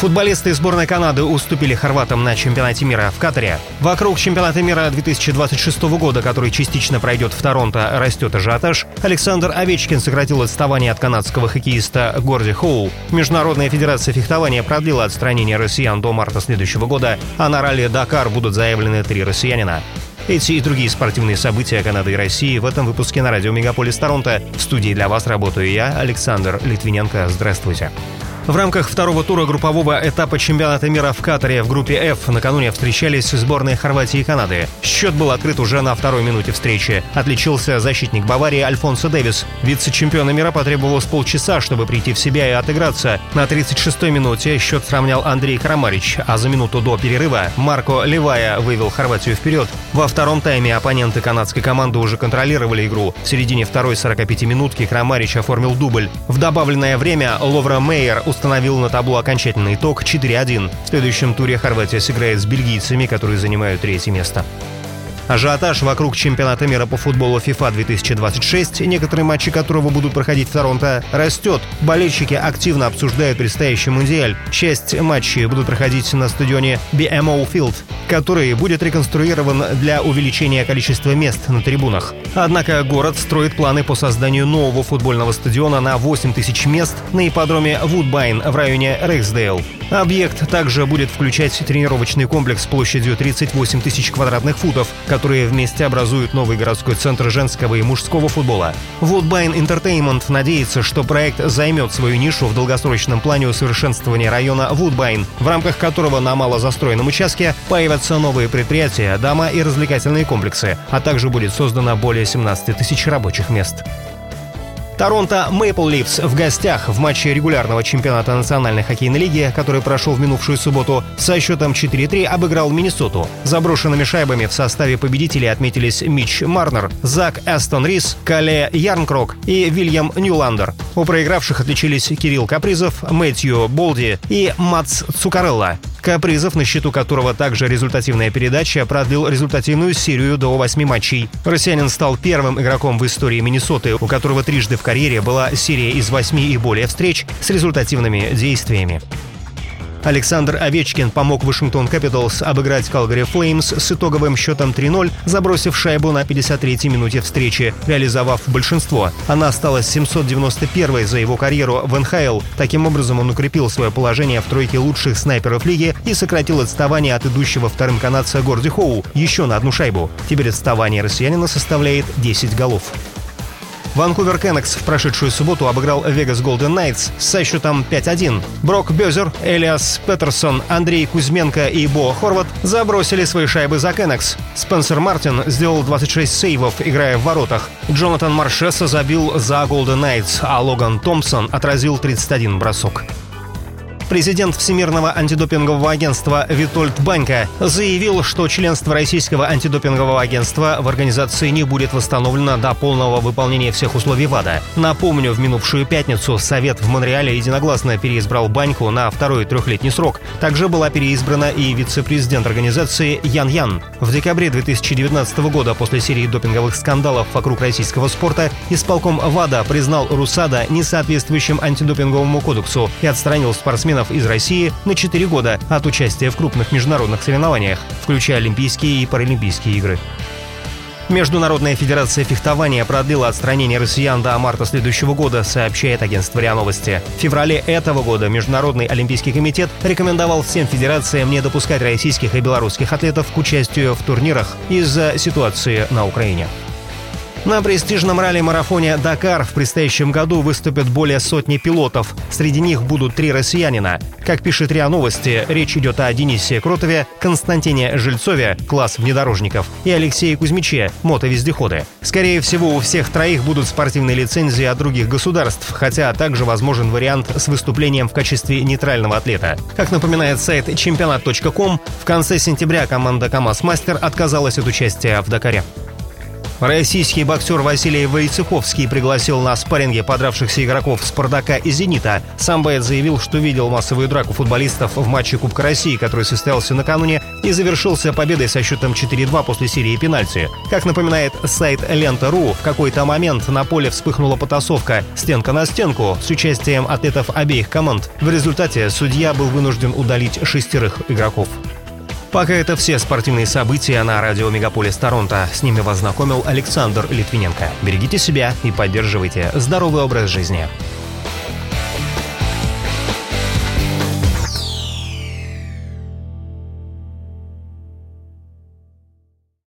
Футболисты сборной Канады уступили хорватам на чемпионате мира в Катаре. Вокруг чемпионата мира 2026 года, который частично пройдет в Торонто, растет ажиотаж. Александр Овечкин сократил отставание от канадского хоккеиста Горди Хоу. Международная федерация фехтования продлила отстранение россиян до марта следующего года, а на ралли «Дакар» будут заявлены три россиянина. Эти и другие спортивные события Канады и России в этом выпуске на радио «Мегаполис Торонто». В студии для вас работаю я, Александр Литвиненко. Здравствуйте. В рамках второго тура группового этапа чемпионата мира в Катаре в группе F накануне встречались сборные Хорватии и Канады. Счет был открыт уже на второй минуте встречи. Отличился защитник Баварии Альфонсо Дэвис. Вице-чемпиона мира потребовалось полчаса, чтобы прийти в себя и отыграться. На 36-й минуте счет сравнял Андрей Крамарич, а за минуту до перерыва Марко Левая вывел Хорватию вперед. Во втором тайме оппоненты канадской команды уже контролировали игру. В середине второй 45-минутки Крамарич оформил дубль. В добавленное время Ловра Мейер установил на табло окончательный итог 4-1. В следующем туре Хорватия сыграет с бельгийцами, которые занимают третье место. Ажиотаж вокруг чемпионата мира по футболу FIFA 2026, некоторые матчи которого будут проходить в Торонто, растет. Болельщики активно обсуждают предстоящий мундиаль. Часть матчей будут проходить на стадионе BMO Field, который будет реконструирован для увеличения количества мест на трибунах. Однако город строит планы по созданию нового футбольного стадиона на 8 тысяч мест на ипподроме Вудбайн в районе Рейксдейл. Объект также будет включать тренировочный комплекс площадью 38 тысяч квадратных футов, которые вместе образуют новый городской центр женского и мужского футбола. Woodbine Entertainment надеется, что проект займет свою нишу в долгосрочном плане усовершенствования района Woodbine, в рамках которого на малозастроенном участке появятся новые предприятия, дома и развлекательные комплексы, а также будет создано более 17 тысяч рабочих мест. Торонто Мэйпл Ливс в гостях в матче регулярного чемпионата Национальной хоккейной лиги, который прошел в минувшую субботу, со счетом 4-3 обыграл Миннесоту. Заброшенными шайбами в составе победителей отметились Мич Марнер, Зак Эстон Рис, Кале Ярнкрок и Вильям Ньюландер. У проигравших отличились Кирилл Капризов, Мэтью Болди и Мац Цукарелла. Капризов, на счету которого также результативная передача, продлил результативную серию до восьми матчей. Россиянин стал первым игроком в истории Миннесоты, у которого трижды в карьере была серия из восьми и более встреч с результативными действиями. Александр Овечкин помог Вашингтон Капиталс обыграть Калгари Флеймс с итоговым счетом 3-0, забросив шайбу на 53-й минуте встречи, реализовав большинство. Она осталась 791-й за его карьеру в НХЛ. Таким образом, он укрепил свое положение в тройке лучших снайперов лиги и сократил отставание от идущего вторым канадца Горди Хоу еще на одну шайбу. Теперь отставание россиянина составляет 10 голов. Ванкувер Кэнакс в прошедшую субботу обыграл Вегас Голден Найтс со счетом 5-1. Брок Безер, Элиас Петерсон, Андрей Кузьменко и Бо Хорват забросили свои шайбы за Кэнакс. Спенсер Мартин сделал 26 сейвов, играя в воротах. Джонатан Маршесса забил за Голден Найтс, а Логан Томпсон отразил 31 бросок. Президент Всемирного антидопингового агентства Витольд Банька заявил, что членство Российского антидопингового агентства в организации не будет восстановлено до полного выполнения всех условий ВАДА. Напомню, в минувшую пятницу Совет в Монреале единогласно переизбрал Баньку на второй трехлетний срок. Также была переизбрана и вице-президент организации Ян Ян. В декабре 2019 года после серии допинговых скандалов вокруг российского спорта исполком ВАДА признал РУСАДА несоответствующим антидопинговому кодексу и отстранил спортсменов спортсменов из России на 4 года от участия в крупных международных соревнованиях, включая Олимпийские и Паралимпийские игры. Международная федерация фехтования продлила отстранение россиян до марта следующего года, сообщает агентство РИА Новости. В феврале этого года Международный олимпийский комитет рекомендовал всем федерациям не допускать российских и белорусских атлетов к участию в турнирах из-за ситуации на Украине. На престижном ралли-марафоне «Дакар» в предстоящем году выступят более сотни пилотов. Среди них будут три россиянина. Как пишет РИА Новости, речь идет о Денисе Кротове, Константине Жильцове, класс внедорожников, и Алексее Кузьмиче, мотовездеходы. Скорее всего, у всех троих будут спортивные лицензии от других государств, хотя также возможен вариант с выступлением в качестве нейтрального атлета. Как напоминает сайт чемпионат.ком, в конце сентября команда КамАЗ Мастер отказалась от участия в Дакаре. Российский боксер Василий Войцеховский пригласил на спарринге подравшихся игроков «Спартака» и «Зенита». Сам Бэт заявил, что видел массовую драку футболистов в матче Кубка России, который состоялся накануне и завершился победой со счетом 4-2 после серии пенальти. Как напоминает сайт Лента.ру, в какой-то момент на поле вспыхнула потасовка «стенка на стенку» с участием атлетов обеих команд. В результате судья был вынужден удалить шестерых игроков. Пока это все спортивные события на радио Мегаполис Торонто. С ними вас знакомил Александр Литвиненко. Берегите себя и поддерживайте здоровый образ жизни.